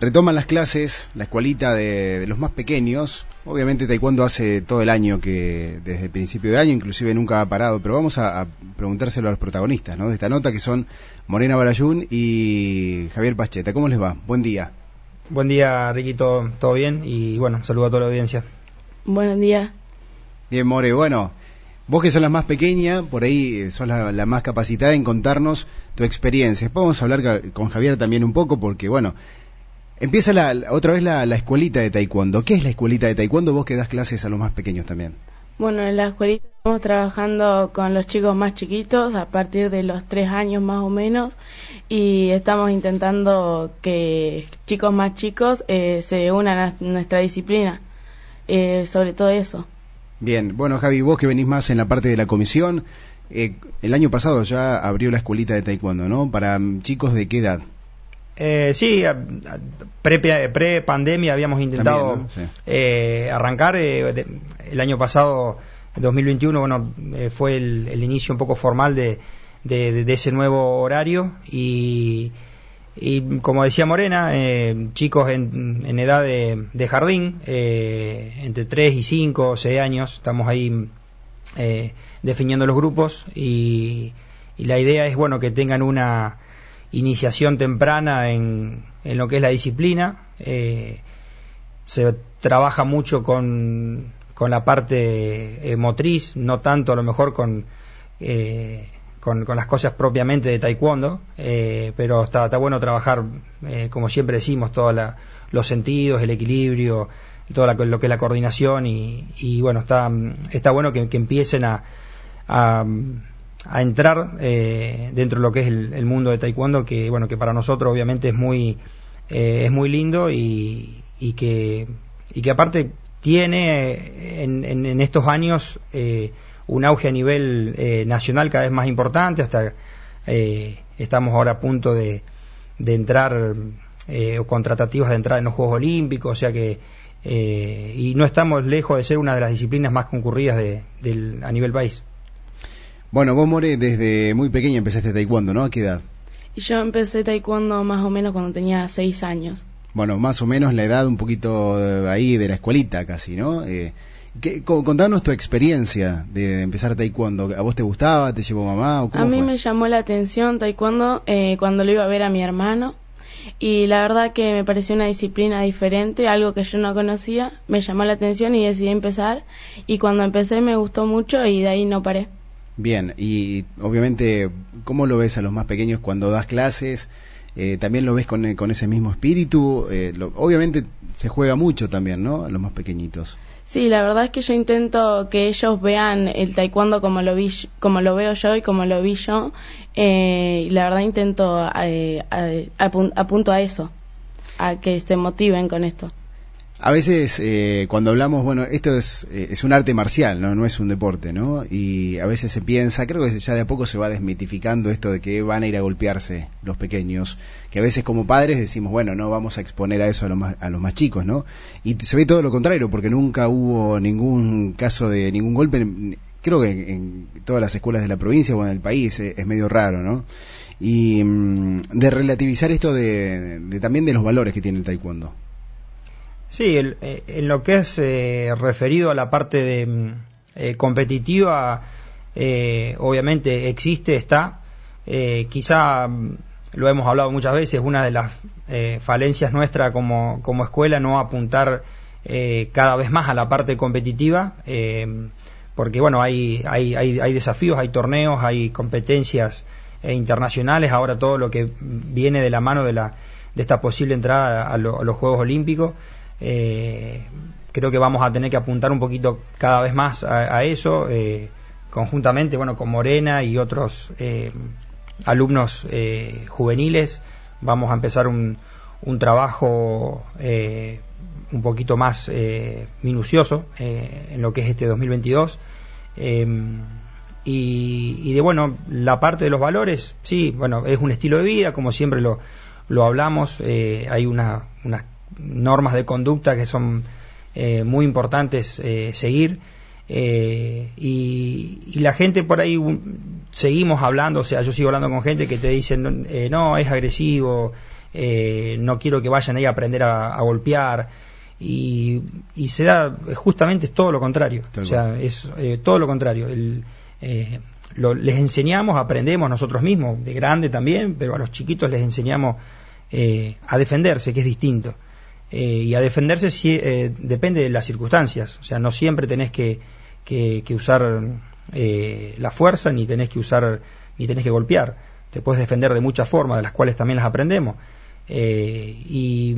Retoman las clases, la escuelita de, los más pequeños. Obviamente Taekwondo hace todo el año que, desde el principio de año, inclusive nunca ha parado, pero vamos a, preguntárselo a los protagonistas ¿no? de esta nota, que son Morena Barayún y Javier Pacheta. ¿Cómo les va? Buen día. Buen día, Riquito, ¿todo bien? Y bueno, saludo a toda la audiencia. Buenos días. Bien, More, bueno, vos que sos la más pequeña, por ahí sos la, la más capacitada en contarnos tu experiencia. Después vamos a hablar con Javier también un poco, porque bueno, Empieza la, otra vez la, escuelita de taekwondo. ¿Qué es la escuelita de taekwondo? Vos que das clases a los más pequeños también. Bueno, en la escuelita estamos trabajando con los chicos más chiquitos a partir de los tres años más o menos y estamos intentando que chicos más chicos eh, se unan a nuestra disciplina, eh, sobre todo eso. Bien, bueno Javi, vos que venís más en la parte de la comisión, eh, el año pasado ya abrió la escuelita de taekwondo, ¿no? Para chicos de qué edad? Eh, sí, pre-pandemia habíamos intentado eh, arrancar. Eh, el año pasado, 2021, bueno, eh, fue el, inicio un poco formal de, ese nuevo horario y, como decía Morena, chicos en, edad de, jardín, entre 3 y 5 o 6 años, estamos ahí definiendo los grupos y, y la idea es, bueno, que tengan una iniciación temprana en, en lo que es la disciplina. Eh, se trabaja mucho con, con la parte eh, motriz, no tanto a lo mejor con, eh, con, las cosas propiamente de taekwondo, pero está, está bueno trabajar, como siempre decimos, todos los sentidos, el equilibrio, todo lo que es la coordinación y, y bueno, está, está bueno que, que empiecen a, a a entrar eh, dentro de lo que es el, mundo de taekwondo que bueno que para nosotros obviamente es muy eh, es muy lindo y, y, que y que aparte tiene en, en, estos años eh, un auge a nivel nacional cada vez más importante hasta estamos ahora a punto de, de entrar o con tratativas de entrar en los Juegos Olímpicos o sea que y no estamos lejos de ser una de las disciplinas más concurridas de, del, a nivel país bueno, vos, More, desde muy pequeña empezaste taekwondo, ¿no? ¿A qué edad? Yo empecé taekwondo más o menos cuando tenía seis años. Bueno, más o menos la edad un poquito ahí de la escuelita casi, ¿no? Eh, contanos tu experiencia de empezar taekwondo. ¿A vos te gustaba? ¿Te llevó mamá? a mí me llamó la atención taekwondo eh, cuando lo iba a ver a mi hermano y la verdad que me pareció una disciplina diferente, algo que yo no conocía, me llamó la atención y decidí empezar y cuando empecé me gustó mucho y de ahí no paré. Bien, y obviamente, ¿cómo lo ves a los más pequeños cuando das clases? Eh, ¿También lo ves con, con ese mismo espíritu? Eh, obviamente se juega mucho también, ¿no? A los más pequeñitos. Sí, la verdad es que yo intento que ellos vean el taekwondo como lo vi, como lo veo yo y como lo vi yo. Eh, y la verdad intento eh, apunto a eso, a que se motiven con esto. A veces eh, cuando hablamos, bueno, esto es, eh, es un arte marcial, ¿no? no es un deporte, ¿no? Y a veces se piensa, creo que ya de a poco se va desmitificando esto de que van a ir a golpearse los pequeños, que a veces como padres decimos, bueno, no vamos a exponer a eso a los más, a los más chicos, ¿no? Y se ve todo lo contrario, porque nunca hubo ningún caso de ningún golpe, creo que en, todas las escuelas de la provincia o en el país es medio raro, ¿no? Y mm, de relativizar esto de, de también de los valores que tiene el taekwondo. Sí, eh, en lo que es eh, referido a la parte de, mm, eh, competitiva, obviamente existe, está. quizá mm, lo hemos hablado muchas veces, una de las falencias nuestra como, como, escuela no apuntar cada vez más a la parte competitiva, porque bueno, hay, hay, hay, hay, desafíos, hay torneos, hay competencias internacionales, ahora todo lo que viene de la mano de, la, de esta posible entrada a los Juegos Olímpicos. Eh, creo que vamos a tener que apuntar un poquito cada vez más a, eso, eh, conjuntamente, bueno, con Morena y otros eh, alumnos juveniles. Vamos a empezar un, un trabajo un poquito más minucioso en lo que es este 2022. Y, y, de bueno, la parte de los valores, sí, bueno, es un estilo de vida, como siempre lo, lo hablamos, hay una, unas normas de conducta que son eh, muy importantes eh, seguir. Eh, y, la gente por ahí seguimos hablando, o sea, yo sigo hablando con gente que te dicen, no, es agresivo, eh, no quiero que vayan ahí a aprender a, golpear. Y, se da justamente todo lo contrario. o sea, es eh, todo lo contrario. les enseñamos, aprendemos nosotros mismos, de grande también, pero a los chiquitos les enseñamos a defenderse, que es distinto. Y a defenderse si, depende de las circunstancias. O sea, no siempre tenés que, que, que usar la fuerza, ni tenés que usar, ni tenés que golpear te puedes defender de muchas formas, de las cuales también las aprendemos. Eh, y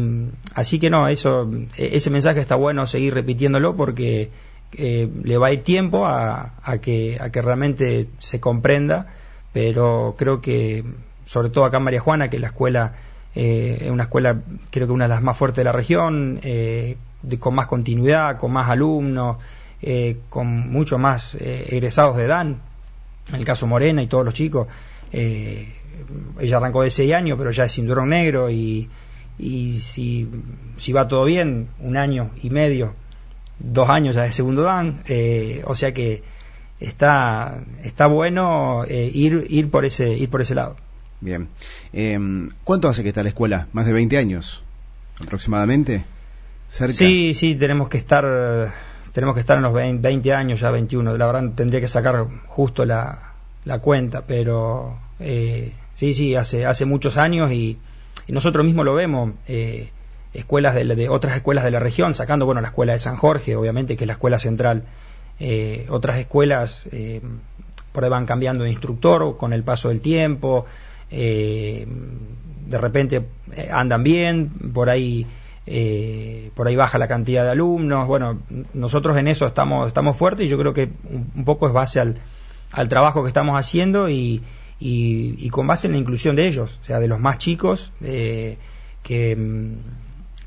así que no, eso, e, ese mensaje está bueno seguir repitiéndolo porque eh, le va a ir tiempo a, que, a que realmente se comprenda, pero creo que, sobre todo acá en María Juana, que la escuela eh, es una escuela, creo que una de las más fuertes de la región, con más continuidad, con más alumnos, con mucho más egresados de DAN, en el caso Morena y todos los chicos. Eh, ella arrancó de 6 años, pero ya es cinturón negro y, y si, si, va todo bien, un año y medio, dos años ya de segundo dan, eh, o sea que está, está bueno eh, ir, ir, por ese, ir por ese lado. Bien. Em, ¿Cuánto hace que está la escuela? ¿Más de 20 años aproximadamente? Sí, sí, tenemos que estar tenemos que estar en los 20, años, ya 21. La verdad tendría que sacar justo la, la cuenta, pero eh, sí, sí, hace, hace muchos años y, nosotros mismos lo vemos, eh, escuelas de, de, otras escuelas de la región, sacando, bueno, la escuela de San Jorge, obviamente, que es la escuela central, eh, otras escuelas por ahí van cambiando de instructor con el paso del tiempo, de repente andan bien, por ahí... por ahí baja la cantidad de alumnos. Bueno, nosotros en eso estamos, estamos fuertes y yo creo que un poco es base al, trabajo que estamos haciendo y, y, con base en la inclusión de ellos, o sea, de los más chicos que,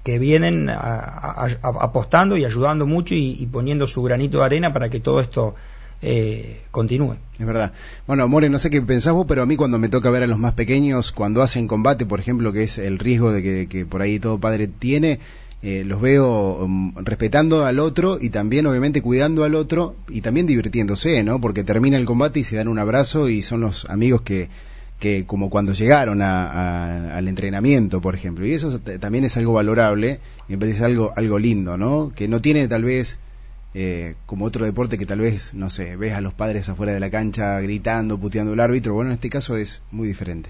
que vienen apostando y ayudando mucho y, poniendo su granito de arena para que todo esto eh, continúe. Es verdad. Bueno, More, no sé qué pensás vos, pero a mí cuando me toca ver a los más pequeños, cuando hacen combate, por ejemplo, que es el riesgo de que por ahí todo padre tiene, eh, los veo um, respetando al otro y también obviamente cuidando al otro y también divirtiéndose, ¿no? Porque termina el combate y se dan un abrazo y son los amigos que, que como cuando llegaron al entrenamiento, por ejemplo. Y eso también es algo valorable me parece algo, algo lindo, ¿no? Que no tiene tal vez... Eh, como otro deporte que tal vez, no sé, ves a los padres afuera de la cancha gritando, puteando al árbitro, bueno, en este caso es muy diferente.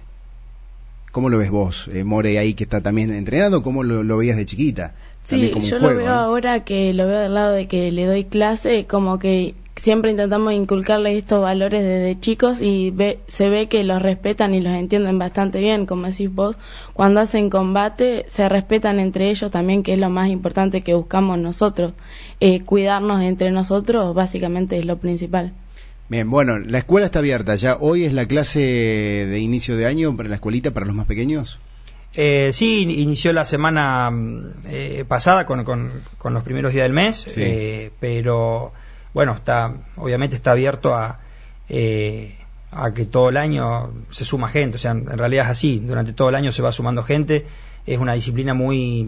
¿Cómo lo ves vos, eh, More, ahí que está también entrenando? ¿Cómo lo, veías de chiquita? Sí, yo lo veo ahora que lo veo del lado de que le doy clase, como que siempre intentamos inculcarle estos valores desde chicos y se ve que los respetan y los entienden bastante bien, como decís vos. Cuando hacen combate, se respetan entre ellos también, que es lo más importante que buscamos nosotros. Eh, cuidarnos entre nosotros, básicamente, es lo principal. Bien, bueno, la escuela está abierta ya. ¿Hoy es la clase de inicio de año para la escuelita para los más pequeños? Eh, sí, inició la semana mm, eh, pasada con, con, los primeros días del mes, eh, pero bueno, está obviamente está abierto a, eh, a que todo el año se suma gente, o sea, en realidad es así, durante todo el año se va sumando gente, es una disciplina muy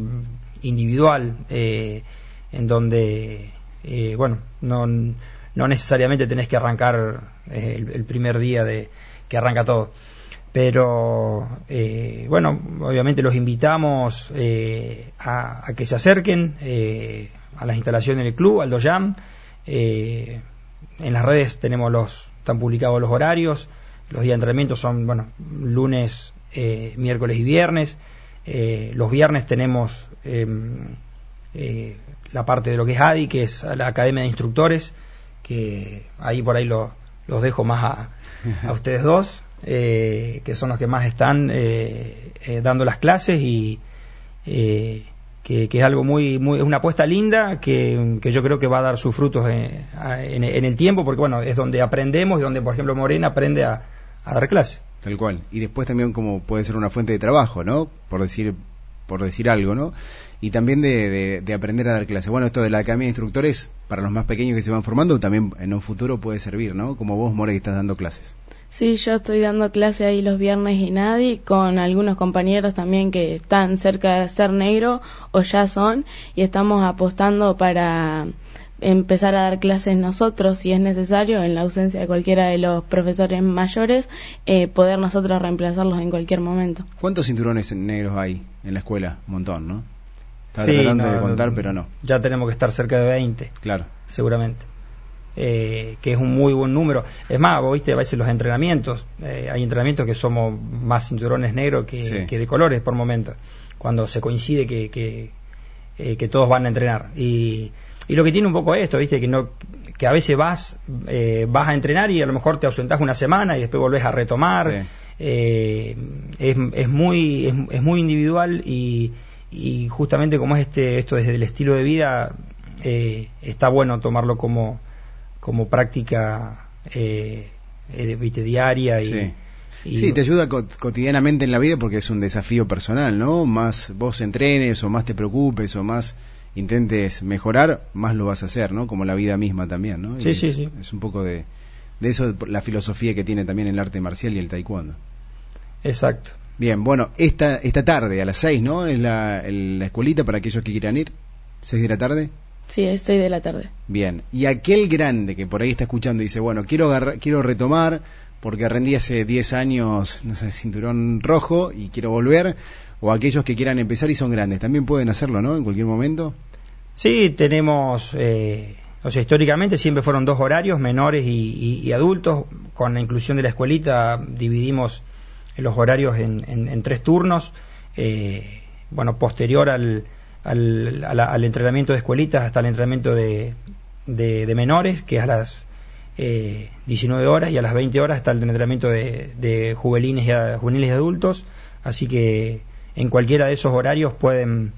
individual, en donde, bueno, no no necesariamente tenés que arrancar eh, el, primer día de que arranca todo. Pero eh, bueno, obviamente los invitamos eh, a, que se acerquen a las instalaciones del club, al Doyam. En las redes tenemos los, están publicados los horarios. Los días de entrenamiento son, bueno, lunes, miércoles y viernes. los viernes tenemos em, la parte de lo que es ADI, que es la Academia de Instructores, que ahí por ahí lo, los dejo más a, a ustedes dos, eh, que son los que más están eh, eh, dando las clases y que, que, es algo muy, muy, es una apuesta linda que, que yo creo que va a dar sus frutos en, en, el tiempo, porque bueno, es donde aprendemos y donde, por ejemplo, Morena aprende a, a dar clases. Tal cual. Y después también como puede ser una fuente de trabajo, ¿no? Por decir, por decir algo, ¿no? y también de, de, aprender a dar clases. Bueno, esto de la academia de instructores, para los más pequeños que se van formando, también en un futuro puede servir, ¿no? Como vos, More, que estás dando clases. Sí, yo estoy dando clase ahí los viernes y nadie, con algunos compañeros también que están cerca de ser negro o ya son, y estamos apostando para empezar a dar clases nosotros si es necesario, en la ausencia de cualquiera de los profesores mayores, eh, poder nosotros reemplazarlos en cualquier momento. ¿Cuántos cinturones negros hay en la escuela? Un montón, ¿no? Estaba tratando de contar, pero no. Ya tenemos que estar cerca de 20. Claro. Seguramente. Eh, que es un muy buen número. Es más, vos viste a veces los entrenamientos, eh, hay entrenamientos que somos más cinturones negros que, de colores por momento, cuando se coincide que, que, eh, que, todos van a entrenar. Y, y lo que tiene un poco esto, viste, que no que a veces vas vas a entrenar y a lo mejor te ausentás una semana y después volvés a retomar. es, es, muy es, muy individual y, y justamente como es este esto desde el estilo de vida está bueno tomarlo como como práctica eh, eh diaria y, sí. te ayuda cotidianamente en la vida porque es un desafío personal, ¿no? Más vos entrenes o más te preocupes o más intentes mejorar, más lo vas a hacer, ¿no? Como la vida misma también, ¿no? Sí, sí, es, sí. Es un poco de, de eso la filosofía que tiene también el arte marcial y el taekwondo. Exacto. Bien, bueno, esta, esta tarde a las seis, ¿no? Es la, la escuelita para aquellos que quieran ir. ¿Seis de la tarde? Sí, es 6 de la tarde. Bien, y aquel grande que por ahí está escuchando y dice, bueno, quiero, quiero retomar porque rendí hace 10 años, no sé, cinturón rojo y quiero volver, o aquellos que quieran empezar y son grandes, también pueden hacerlo, ¿no? En cualquier momento. Sí, tenemos, eh, o sea, históricamente siempre fueron dos horarios, menores y, adultos. Con la inclusión de la escuelita dividimos los horarios en, tres turnos. Eh, bueno, posterior al, al, entrenamiento de escuelitas hasta el entrenamiento de, de, menores, que es a las 19 eh, horas, y a las 20 horas está el entrenamiento de, de juveniles, y, juveniles y adultos. Así que en cualquiera de esos horarios pueden,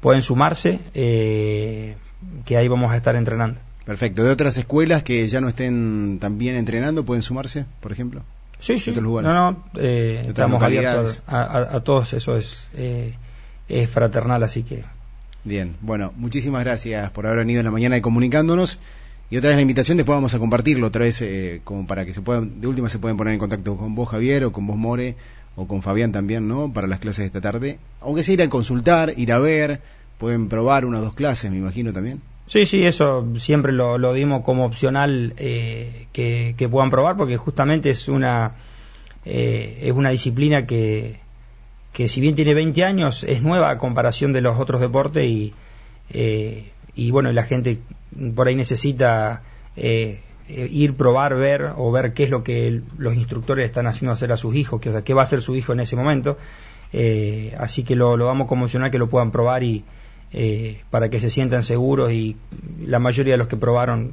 pueden sumarse, eh, que ahí vamos a estar entrenando. Perfecto. ¿De otras escuelas que ya no estén también entrenando pueden sumarse, por ejemplo? Sí, sí. No, no, eh, estamos abiertos a, a, todos, eso es, es fraternal, así que Bien, bueno, muchísimas gracias por haber venido en la mañana y comunicándonos. Y otra vez la invitación, después vamos a compartirlo otra vez, eh, como para que se puedan, de última se pueden poner en contacto con vos, Javier, o con vos, More, o con Fabián también, ¿no? Para las clases de esta tarde. Aunque sea ir a consultar, ir a ver, pueden probar una o dos clases, me imagino también. Sí, sí, eso siempre lo, lo dimos como opcional eh, que, que, puedan probar, porque justamente es una, eh, es una disciplina que, que si bien tiene 20 años, es nueva a comparación de los otros deportes y, eh, y bueno, la gente por ahí necesita eh, ir, probar, ver o ver qué es lo que los instructores están haciendo hacer a sus hijos, que, o sea, qué va a hacer su hijo en ese momento. Eh, así que lo, lo vamos a conmocionar que lo puedan probar y para que se sientan seguros y la mayoría de los que probaron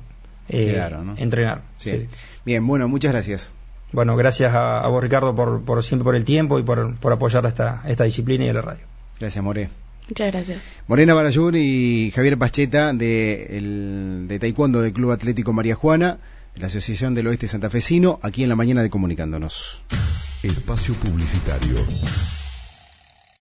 entrenar. Bien, bueno, muchas gracias. Bueno, gracias a, vos, Ricardo, por, por, siempre por el tiempo y por, por apoyar esta, esta disciplina y a la radio. Gracias, More. Muchas gracias. Morena Barayur y Javier Pacheta de, el, de Taekwondo del Club Atlético María Juana, de la Asociación del Oeste Santafesino, aquí en la mañana de Comunicándonos. Espacio Publicitario.